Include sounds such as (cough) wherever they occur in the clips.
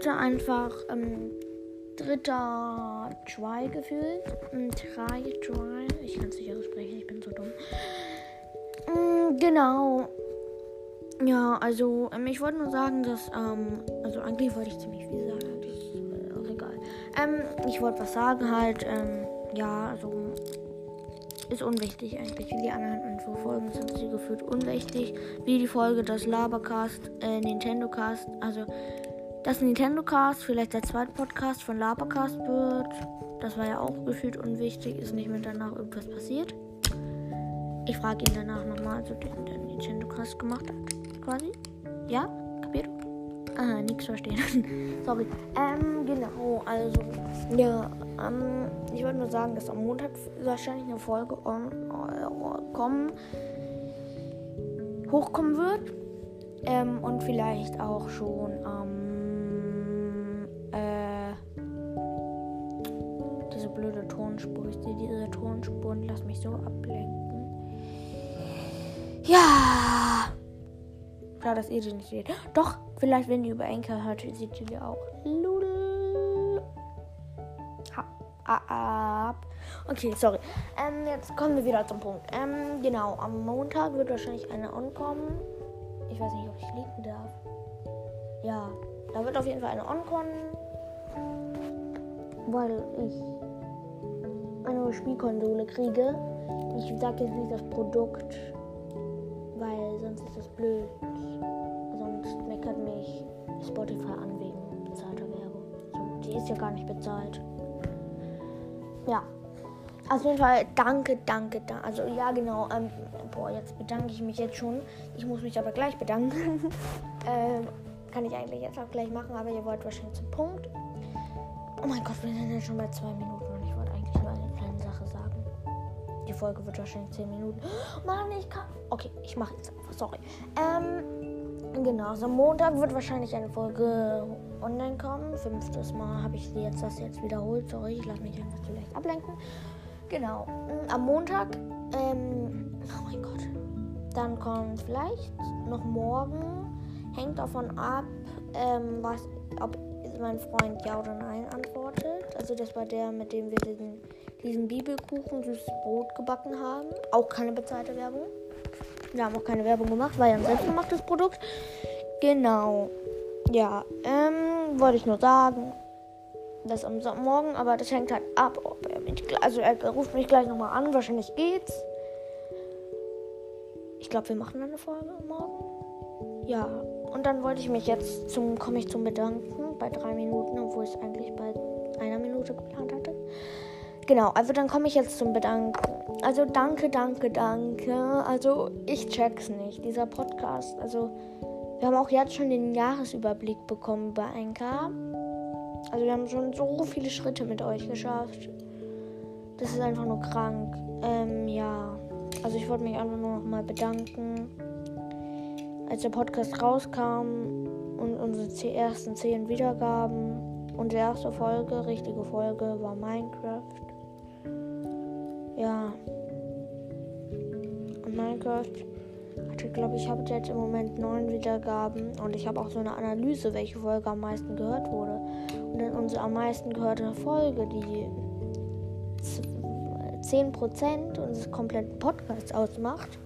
hallo Leute, einfach ähm, dritter Try gefühlt. Ähm, Try, Try. Ich kann es nicht aussprechen, ich bin so dumm. Ähm, genau. Ja, also ähm, ich wollte nur sagen, dass, ähm, also eigentlich wollte ich ziemlich viel sagen, äh. Ähm, ich wollte was sagen halt, ähm, ja, also ist unwichtig eigentlich. Wie die anderen Infofolgen sind sie gefühlt unwichtig. Wie die Folge das Labercast, äh, Nintendo Cast, also das Nintendo Cast, vielleicht der zweite Podcast von Labercast wird. Das war ja auch gefühlt unwichtig, ist nicht mehr danach irgendwas passiert. Ich frage ihn danach nochmal, also den der Nintendo Cast gemacht hat, quasi. Ja? Kapiert? Ah, nichts verstehen. (laughs) Sorry. Ähm, genau, also, ja, ähm, ich wollte nur sagen, dass am Montag wahrscheinlich eine Folge on, äh, kommen, hochkommen wird. Ähm, und vielleicht auch schon am, blöde Tonspur. Ich sehe diese Tonspur und lass mich so ablenken. Ja! Schade, dass ihr sie nicht seht. Doch, vielleicht, wenn ihr über Enker hört, seht ihr die auch. Ha, ab. Okay, sorry. Ähm, jetzt kommen wir wieder zum Punkt. Ähm, genau, am Montag wird wahrscheinlich eine ankommen. Ich weiß nicht, ob ich liegen darf. Ja, da wird auf jeden Fall eine Oncon, weil ich eine Spielkonsole kriege. Ich sage jetzt nicht das Produkt, weil sonst ist das blöd. Sonst meckert mich Spotify an wegen bezahlter Werbung. So, die ist ja gar nicht bezahlt. Ja. Auf jeden Fall danke, danke, danke. Also ja, genau. Ähm, boah, jetzt bedanke ich mich jetzt schon. Ich muss mich aber gleich bedanken. (laughs) ähm, kann ich eigentlich jetzt auch gleich machen, aber ihr wollt wahrscheinlich zum Punkt. Oh mein Gott, wir sind ja schon bei zwei Minuten Folge wird wahrscheinlich zehn Minuten. (gasps) Mann, ich kann. Okay, ich mache jetzt einfach. Sorry. Ähm, genau. Am Montag wird wahrscheinlich eine Folge online kommen. Fünftes Mal habe ich jetzt das jetzt wiederholt. Sorry, ich lasse mich einfach zu leicht ablenken. Genau. Mm, Am Montag, ähm, oh mein Gott. Dann kommt vielleicht noch morgen. Hängt davon ab, ähm, was, ob mein Freund ja oder nein antwortet. Also das war der, mit dem wir diesen, diesen Bibelkuchen süßes Brot gebacken haben. Auch keine bezahlte Werbung. Wir haben auch keine Werbung gemacht, war ja ein selbstgemachtes Produkt. Genau. Ja, ähm, wollte ich nur sagen. Das am Morgen, aber das hängt halt ab, ob er mich, also er ruft mich gleich nochmal an, wahrscheinlich geht's. Ich glaube, wir machen eine Folge morgen. Ja, und dann wollte ich mich jetzt zum, komme ich zum Bedanken bei drei Minuten, obwohl ich es eigentlich bei einer Minute geplant hatte. Genau, also dann komme ich jetzt zum Bedanken. Also danke, danke, danke. Also ich check's nicht, dieser Podcast. Also wir haben auch jetzt schon den Jahresüberblick bekommen bei 1K. Also wir haben schon so viele Schritte mit euch geschafft. Das ist einfach nur krank. Ähm, ja. Also ich wollte mich einfach nur noch mal bedanken. Als der Podcast rauskam und unsere ersten zehn Wiedergaben. Unsere erste Folge, richtige Folge, war Minecraft. Ja. Und Minecraft hatte, glaube ich, habe jetzt im Moment neun Wiedergaben. Und ich habe auch so eine Analyse, welche Folge am meisten gehört wurde. Und dann unsere am meisten gehörte Folge, die z- 10% unseres kompletten Podcasts ausmacht.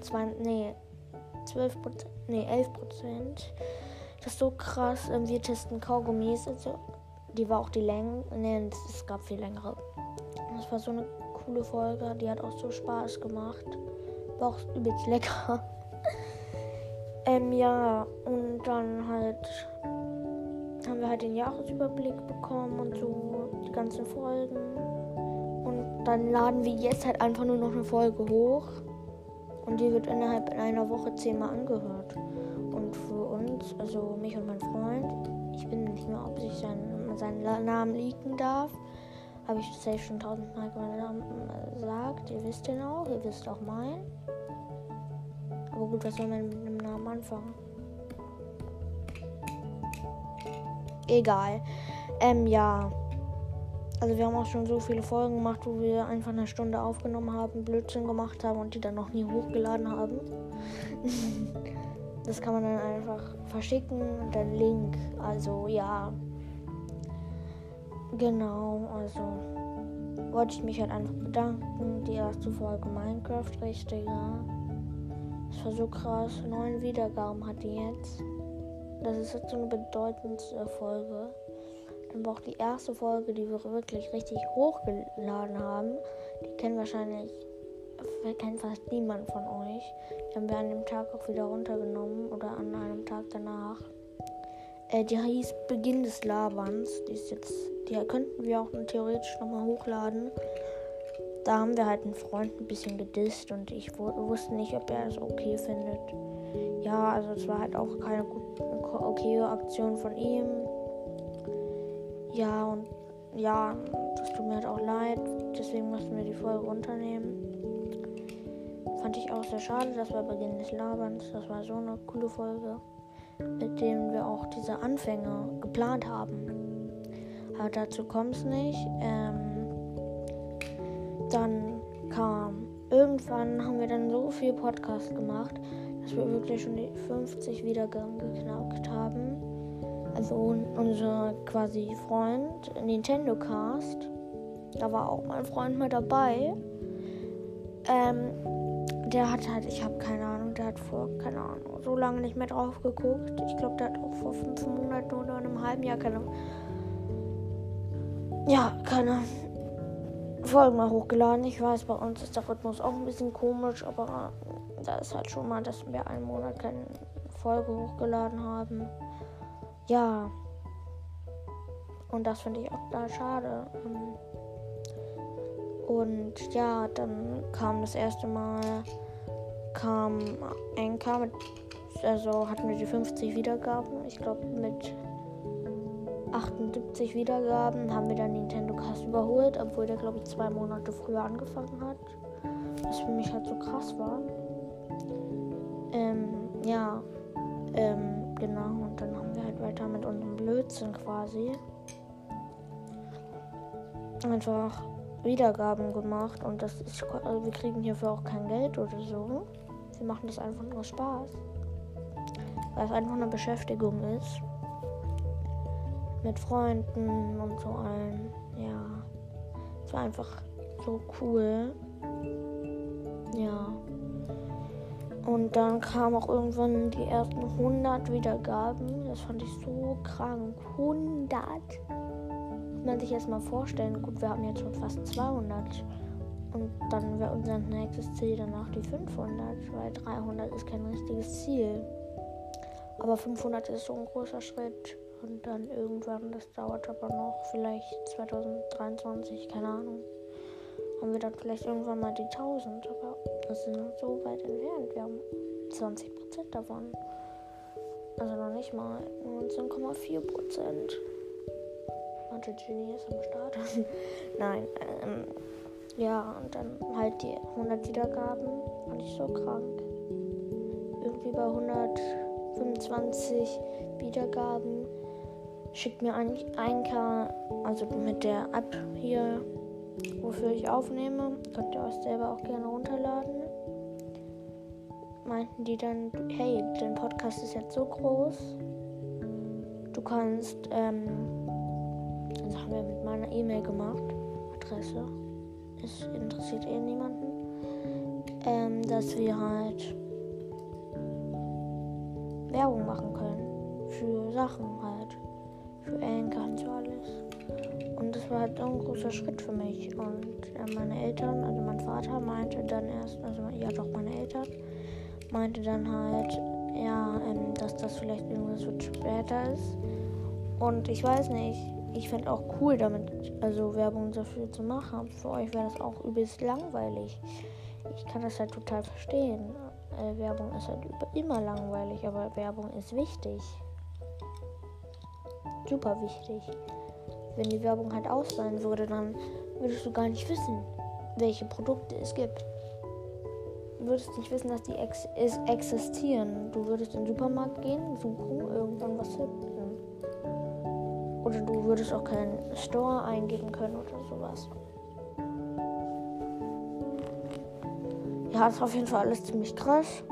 Zwei, nee, 12%, nee, 11%. Das ist so krass. Ähm, Wir testen Kaugummis. Also, die war auch die Länge. Nee, es gab viel längere. Das war so eine coole Folge. Die hat auch so Spaß gemacht. War auch übelst lecker. (laughs) ähm, ja, und dann halt haben wir halt den Jahresüberblick bekommen und so die ganzen Folgen. Und dann laden wir jetzt halt einfach nur noch eine Folge hoch. Und die wird innerhalb einer Woche zehnmal angehört. Und für uns, also mich und mein Freund, ich bin nicht mehr, ob ich seinen, seinen Namen leaken darf. Habe ich safe schon tausendmal gesagt. Ihr wisst den auch, ihr wisst auch meinen. Aber gut, was soll man mit einem Namen anfangen? Egal. Ähm, ja. Also wir haben auch schon so viele Folgen gemacht, wo wir einfach eine Stunde aufgenommen haben, Blödsinn gemacht haben und die dann noch nie hochgeladen haben. (laughs) das kann man dann einfach verschicken und dann Link. Also ja. Genau, also wollte ich mich halt einfach bedanken. Die erste Folge Minecraft, richtig, ja. Das war so krass. Neun Wiedergaben hat die jetzt. Das ist jetzt so eine bedeutende Folge. Dann war auch die erste Folge, die wir wirklich richtig hochgeladen haben. Die kennen wahrscheinlich kennt fast niemand von euch. Die haben wir an dem Tag auch wieder runtergenommen oder an einem Tag danach. Äh, die hieß Beginn des Laberns. Die ist jetzt, die könnten wir auch theoretisch nochmal hochladen. Da haben wir halt einen Freund ein bisschen gedisst und ich wusste nicht, ob er es okay findet. Ja, also es war halt auch keine okay Aktion von ihm. Ja, und ja, das tut mir halt auch leid. Deswegen mussten wir die Folge runternehmen. Fand ich auch sehr schade. Das war Beginn des Laberns. Das war so eine coole Folge, mit dem wir auch diese Anfänge geplant haben. Aber dazu kommt es nicht. Ähm, dann kam irgendwann haben wir dann so viel Podcast gemacht, dass wir wirklich schon die 50 Wiedergaben geknackt haben. Also unser quasi Freund Nintendo Cast, da war auch mein Freund mit dabei. Ähm, der hat halt, ich habe keine Ahnung, der hat vor, keine Ahnung, so lange nicht mehr drauf geguckt. Ich glaube, der hat auch vor fünf Monaten oder einem halben Jahr keine, ja, keine Folgen mehr hochgeladen. Ich weiß, bei uns ist der Rhythmus auch ein bisschen komisch, aber da ist halt schon mal, dass wir einen Monat keine Folge hochgeladen haben. Ja. Und das finde ich auch da schade. Ähm, und ja, dann kam das erste Mal kam Anchor mit, also hatten wir die 50 Wiedergaben. Ich glaube mit 78 Wiedergaben haben wir dann Nintendo Cast überholt, obwohl der glaube ich zwei Monate früher angefangen hat. Was für mich halt so krass war. Ähm, ja, ähm, genau. Und dann haben wir halt weiter mit unserem Blödsinn quasi einfach Wiedergaben gemacht und das ist, also wir kriegen hierfür auch kein Geld oder so. Wir machen das einfach nur Spaß. Weil es einfach eine Beschäftigung ist. Mit Freunden und so allen. Ja. Es war einfach so cool. Ja. Und dann kamen auch irgendwann die ersten 100 Wiedergaben. Das fand ich so krank. 100. Muss man sich erstmal vorstellen. Gut, wir haben jetzt schon fast 200. Und dann wäre unser nächstes Ziel danach die 500, weil 300 ist kein richtiges Ziel. Aber 500 ist so ein großer Schritt. Und dann irgendwann, das dauert aber noch, vielleicht 2023, keine Ahnung, haben wir dann vielleicht irgendwann mal die 1000. Aber das ist noch so weit entfernt. Wir haben 20% davon. Also noch nicht mal 19,4%. Warte, Genie ist am Start. (laughs) Nein, ähm, ja, und dann halt die 100 Wiedergaben. Fand ich so krank. Irgendwie bei 125 Wiedergaben schickt mir eigentlich 1K, also mit der App hier, wofür ich aufnehme. Könnt ihr euch selber auch gerne runterladen. Meinten die dann, hey, dein Podcast ist jetzt so groß. Du kannst, ähm, das haben wir mit meiner E-Mail gemacht, Adresse es interessiert eh niemanden, ähm, dass wir halt Werbung machen können für Sachen halt, für Anchor und so alles. Und das war halt ein großer Schritt für mich. Und äh, meine Eltern, also mein Vater meinte dann erst, also ja doch meine Eltern, meinte dann halt, ja, ähm, dass das vielleicht irgendwas wird später ist. Und ich weiß nicht, ich fände auch cool, damit also Werbung dafür zu machen. Für euch wäre das auch übelst langweilig. Ich kann das halt total verstehen. Äh, Werbung ist halt immer langweilig, aber Werbung ist wichtig. Super wichtig. Wenn die Werbung halt aus sein würde, dann würdest du gar nicht wissen, welche Produkte es gibt. Du würdest nicht wissen, dass die ex existieren. Du würdest in den Supermarkt gehen, suchen, irgendwann was finden. Oder du würdest auch keinen Store eingeben können oder sowas. Ja, das ist auf jeden Fall alles ziemlich krass.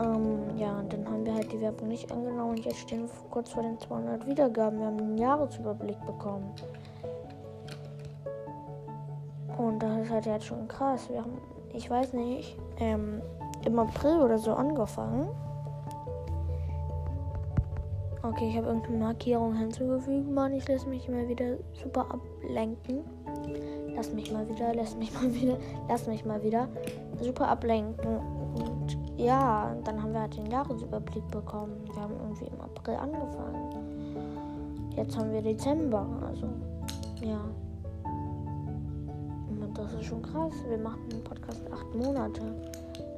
Ähm, ja, und dann haben wir halt die Werbung nicht angenommen und jetzt stehen wir kurz vor den 200 Wiedergaben. Wir haben einen Jahresüberblick bekommen. Und das ist halt jetzt schon krass. Wir haben, ich weiß nicht, ähm, im April oder so angefangen. Okay, ich habe irgendeine Markierung hinzugefügt, Mann. Ich lasse mich immer wieder super ablenken. Lass mich mal wieder, lass mich mal wieder, lass mich mal wieder super ablenken. Und ja, dann haben wir halt den Jahresüberblick bekommen. Wir haben irgendwie im April angefangen. Jetzt haben wir Dezember, also ja. Und das ist schon krass. Wir machen den Podcast acht Monate.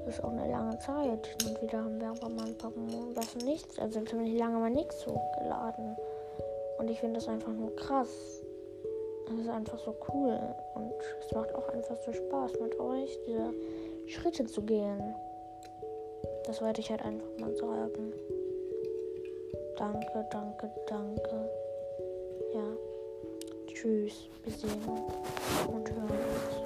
Ist auch eine lange Zeit. Und wieder haben wir aber mal ein paar Monate nichts, also ziemlich lange mal nichts hochgeladen. Und ich finde das einfach nur krass. Es ist einfach so cool und es macht auch einfach so Spaß mit euch, diese Schritte zu gehen. Das wollte ich halt einfach mal sagen. Danke, danke, danke. Ja. Tschüss. Wir sehen und hören uns.